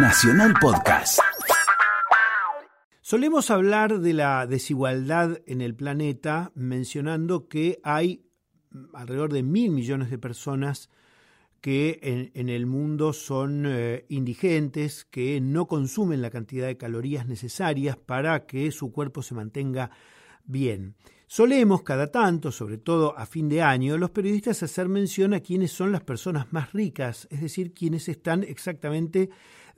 Nacional Podcast. Solemos hablar de la desigualdad en el planeta mencionando que hay alrededor de mil millones de personas que en, el mundo son eh, indigentes, que no consumen la cantidad de calorías necesarias para que su cuerpo se mantenga bien. Solemos cada tanto, sobre todo a fin de año, los periodistas hacer mención a quiénes son las personas más ricas, es decir, quienes están exactamente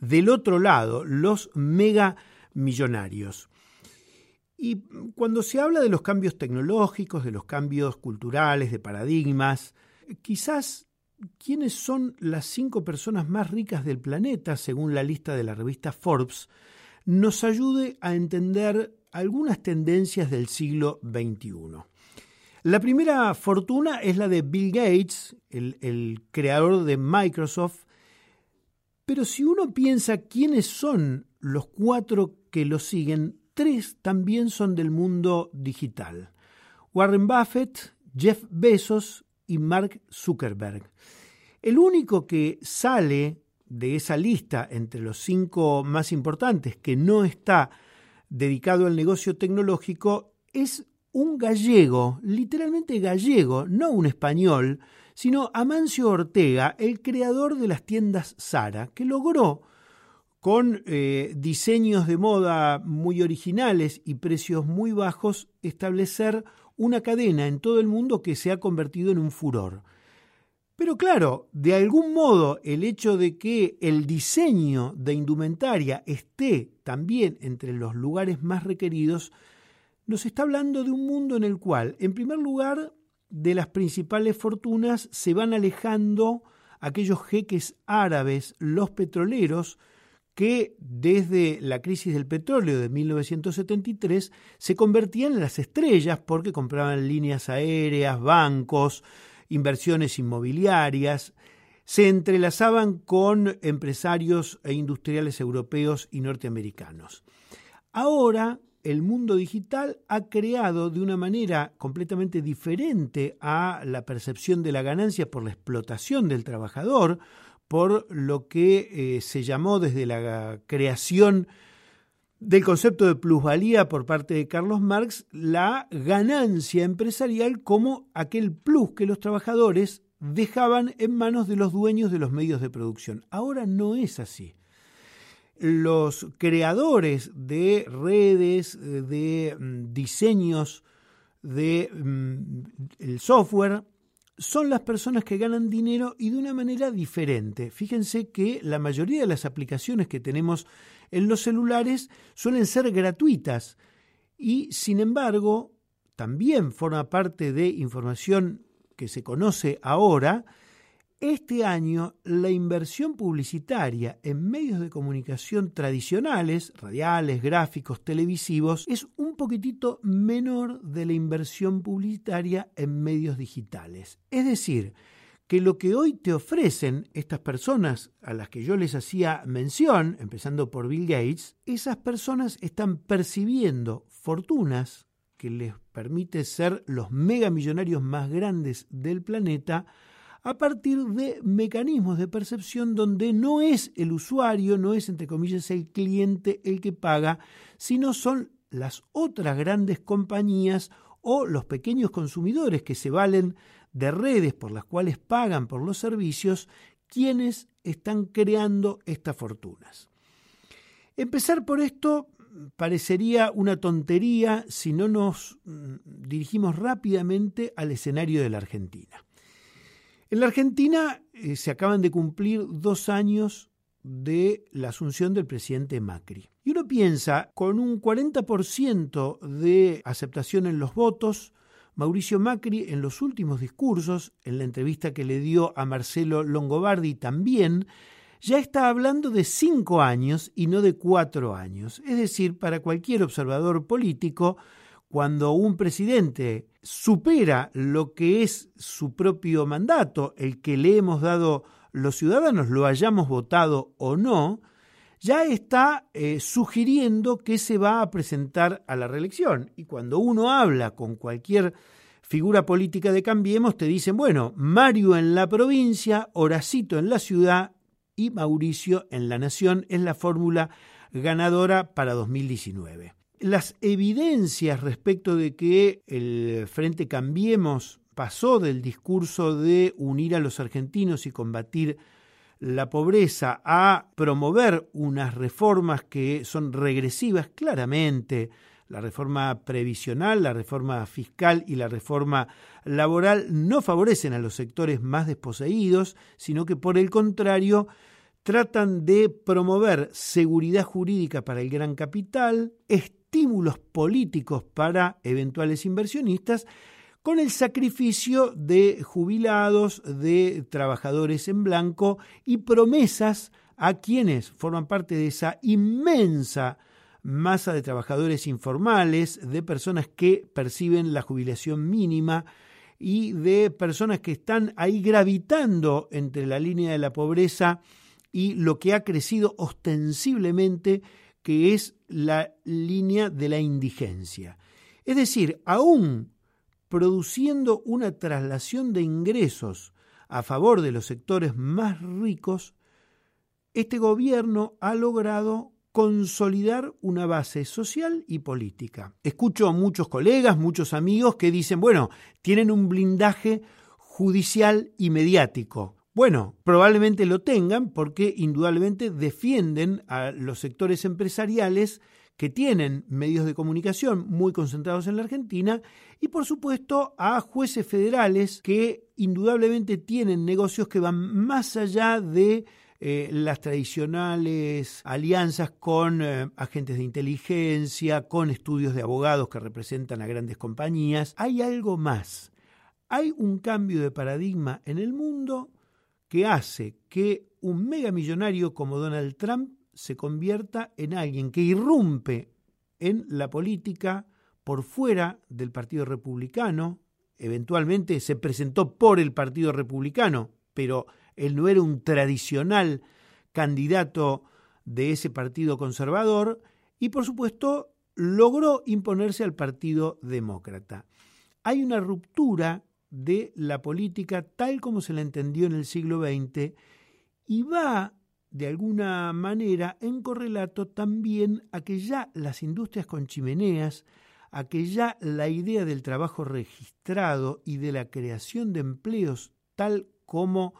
del otro lado, los mega millonarios. Y cuando se habla de los cambios tecnológicos, de los cambios culturales, de paradigmas, quizás quiénes son las cinco personas más ricas del planeta, según la lista de la revista Forbes, nos ayude a entender algunas tendencias del siglo XXI. La primera fortuna es la de Bill Gates, el, el creador de Microsoft, pero si uno piensa quiénes son los cuatro que lo siguen, tres también son del mundo digital. Warren Buffett, Jeff Bezos y Mark Zuckerberg. El único que sale de esa lista entre los cinco más importantes que no está dedicado al negocio tecnológico es un gallego, literalmente gallego, no un español, sino Amancio Ortega, el creador de las tiendas Sara, que logró con eh, diseños de moda muy originales y precios muy bajos, establecer una cadena en todo el mundo que se ha convertido en un furor. Pero claro, de algún modo el hecho de que el diseño de indumentaria esté también entre los lugares más requeridos, nos está hablando de un mundo en el cual, en primer lugar, de las principales fortunas se van alejando aquellos jeques árabes, los petroleros, que desde la crisis del petróleo de 1973 se convertían en las estrellas porque compraban líneas aéreas, bancos, inversiones inmobiliarias, se entrelazaban con empresarios e industriales europeos y norteamericanos. Ahora el mundo digital ha creado de una manera completamente diferente a la percepción de la ganancia por la explotación del trabajador, por lo que eh, se llamó desde la creación del concepto de plusvalía por parte de Carlos Marx la ganancia empresarial como aquel plus que los trabajadores dejaban en manos de los dueños de los medios de producción. Ahora no es así los creadores de redes, de mm, diseños de mm, software, son las personas que ganan dinero y de una manera diferente. Fíjense que la mayoría de las aplicaciones que tenemos en los celulares suelen ser gratuitas y sin embargo también forma parte de información que se conoce ahora este año la inversión publicitaria en medios de comunicación tradicionales, radiales, gráficos, televisivos, es un poquitito menor de la inversión publicitaria en medios digitales. Es decir, que lo que hoy te ofrecen estas personas a las que yo les hacía mención, empezando por Bill Gates, esas personas están percibiendo fortunas que les permite ser los megamillonarios más grandes del planeta a partir de mecanismos de percepción donde no es el usuario, no es entre comillas el cliente el que paga, sino son las otras grandes compañías o los pequeños consumidores que se valen de redes por las cuales pagan por los servicios, quienes están creando estas fortunas. Empezar por esto parecería una tontería si no nos mm, dirigimos rápidamente al escenario de la Argentina. En la Argentina eh, se acaban de cumplir dos años de la asunción del presidente Macri. Y uno piensa, con un 40% de aceptación en los votos, Mauricio Macri en los últimos discursos, en la entrevista que le dio a Marcelo Longobardi también, ya está hablando de cinco años y no de cuatro años. Es decir, para cualquier observador político, cuando un presidente supera lo que es su propio mandato, el que le hemos dado los ciudadanos, lo hayamos votado o no, ya está eh, sugiriendo que se va a presentar a la reelección. Y cuando uno habla con cualquier figura política de Cambiemos, te dicen, bueno, Mario en la provincia, Horacito en la ciudad y Mauricio en La Nación es la fórmula ganadora para 2019. Las evidencias respecto de que el Frente Cambiemos pasó del discurso de unir a los argentinos y combatir la pobreza a promover unas reformas que son regresivas claramente, la reforma previsional, la reforma fiscal y la reforma laboral no favorecen a los sectores más desposeídos, sino que por el contrario tratan de promover seguridad jurídica para el gran capital, estímulos políticos para eventuales inversionistas, con el sacrificio de jubilados, de trabajadores en blanco y promesas a quienes forman parte de esa inmensa masa de trabajadores informales, de personas que perciben la jubilación mínima y de personas que están ahí gravitando entre la línea de la pobreza y lo que ha crecido ostensiblemente, que es la línea de la indigencia. Es decir, aún produciendo una traslación de ingresos a favor de los sectores más ricos, este gobierno ha logrado consolidar una base social y política. Escucho a muchos colegas, muchos amigos que dicen, bueno, tienen un blindaje judicial y mediático. Bueno, probablemente lo tengan porque indudablemente defienden a los sectores empresariales que tienen medios de comunicación muy concentrados en la Argentina y por supuesto a jueces federales que indudablemente tienen negocios que van más allá de eh, las tradicionales alianzas con eh, agentes de inteligencia, con estudios de abogados que representan a grandes compañías. Hay algo más. Hay un cambio de paradigma en el mundo que hace que un megamillonario como Donald Trump se convierta en alguien que irrumpe en la política por fuera del Partido Republicano, eventualmente se presentó por el Partido Republicano, pero él no era un tradicional candidato de ese partido conservador y por supuesto logró imponerse al Partido Demócrata. Hay una ruptura de la política tal como se la entendió en el siglo XX y va de alguna manera en correlato también a que ya las industrias con chimeneas, a que ya la idea del trabajo registrado y de la creación de empleos tal como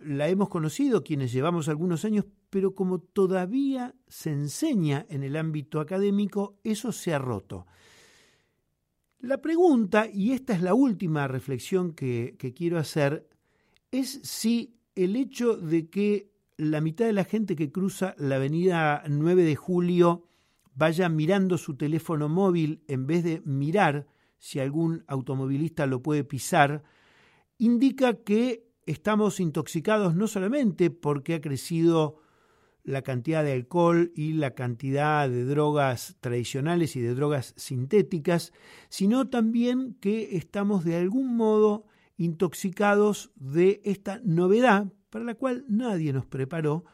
la hemos conocido quienes llevamos algunos años, pero como todavía se enseña en el ámbito académico, eso se ha roto. La pregunta, y esta es la última reflexión que, quiero hacer, es si el hecho de que la mitad de la gente que cruza la avenida 9 de julio vaya mirando su teléfono móvil en vez de mirar si algún automovilista lo puede pisar, indica que estamos intoxicados no solamente porque ha crecido la cantidad de alcohol y la cantidad de drogas tradicionales y de drogas sintéticas, sino también que estamos de algún modo intoxicados de esta novedad para la cual nadie nos preparó,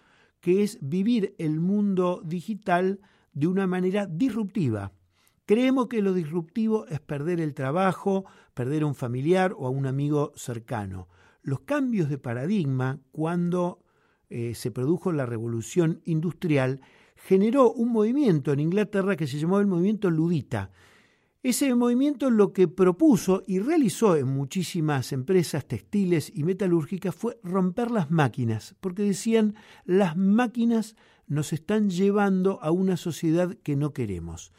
que es vivir el mundo digital de una manera disruptiva. Creemos que lo disruptivo es perder el trabajo, perder a un familiar o a un amigo cercano. Los cambios de paradigma, cuando eh, se produjo la revolución industrial, generó un movimiento en Inglaterra que se llamó el movimiento ludita. Ese movimiento lo que propuso y realizó en muchísimas empresas textiles y metalúrgicas fue romper las máquinas, porque decían las máquinas nos están llevando a una sociedad que no queremos.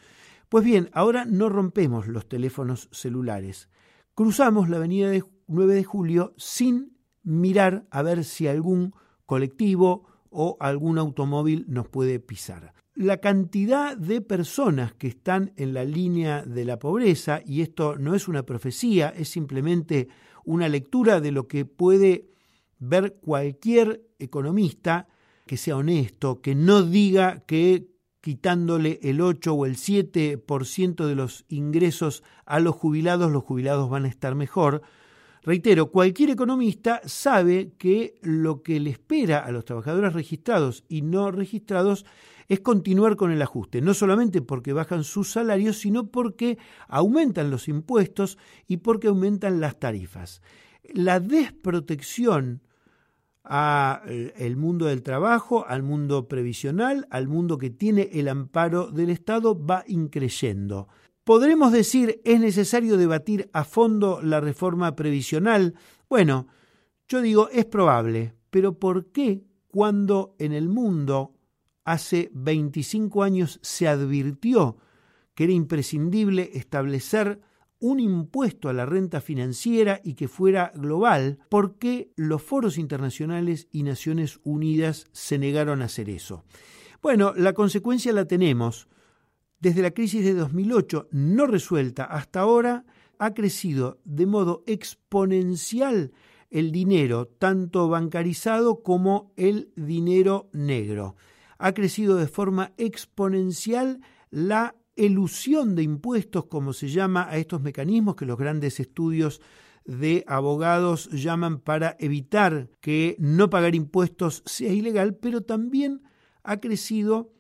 Pues bien, ahora no rompemos los teléfonos celulares. Cruzamos la avenida 9 de julio sin mirar a ver si algún colectivo o algún automóvil nos puede pisar. La cantidad de personas que están en la línea de la pobreza, y esto no es una profecía, es simplemente una lectura de lo que puede ver cualquier economista que sea honesto, que no diga que quitándole el 8 o el 7% de los ingresos a los jubilados, los jubilados van a estar mejor, Reitero, cualquier economista sabe que lo que le espera a los trabajadores registrados y no registrados es continuar con el ajuste, no solamente porque bajan sus salarios, sino porque aumentan los impuestos y porque aumentan las tarifas. La desprotección al eh, mundo del trabajo, al mundo previsional, al mundo que tiene el amparo del Estado, va increyendo. ¿Podremos decir es necesario debatir a fondo la reforma previsional? Bueno, yo digo es probable, pero ¿por qué cuando en el mundo hace 25 años se advirtió que era imprescindible establecer un impuesto a la renta financiera y que fuera global, ¿por qué los foros internacionales y Naciones Unidas se negaron a hacer eso? Bueno, la consecuencia la tenemos. Desde la crisis de 2008 no resuelta hasta ahora, ha crecido de modo exponencial el dinero, tanto bancarizado como el dinero negro. Ha crecido de forma exponencial la elusión de impuestos, como se llama a estos mecanismos que los grandes estudios de abogados llaman para evitar que no pagar impuestos sea ilegal, pero también ha crecido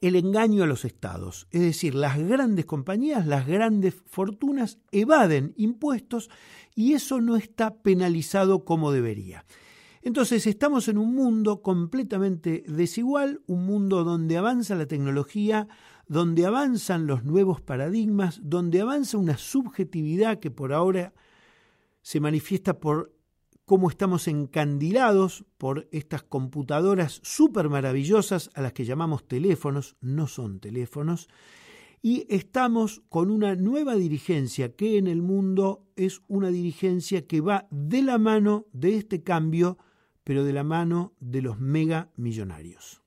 el engaño a los estados. Es decir, las grandes compañías, las grandes fortunas evaden impuestos y eso no está penalizado como debería. Entonces estamos en un mundo completamente desigual, un mundo donde avanza la tecnología, donde avanzan los nuevos paradigmas, donde avanza una subjetividad que por ahora se manifiesta por cómo estamos encandilados por estas computadoras súper maravillosas a las que llamamos teléfonos, no son teléfonos, y estamos con una nueva dirigencia que en el mundo es una dirigencia que va de la mano de este cambio, pero de la mano de los mega millonarios.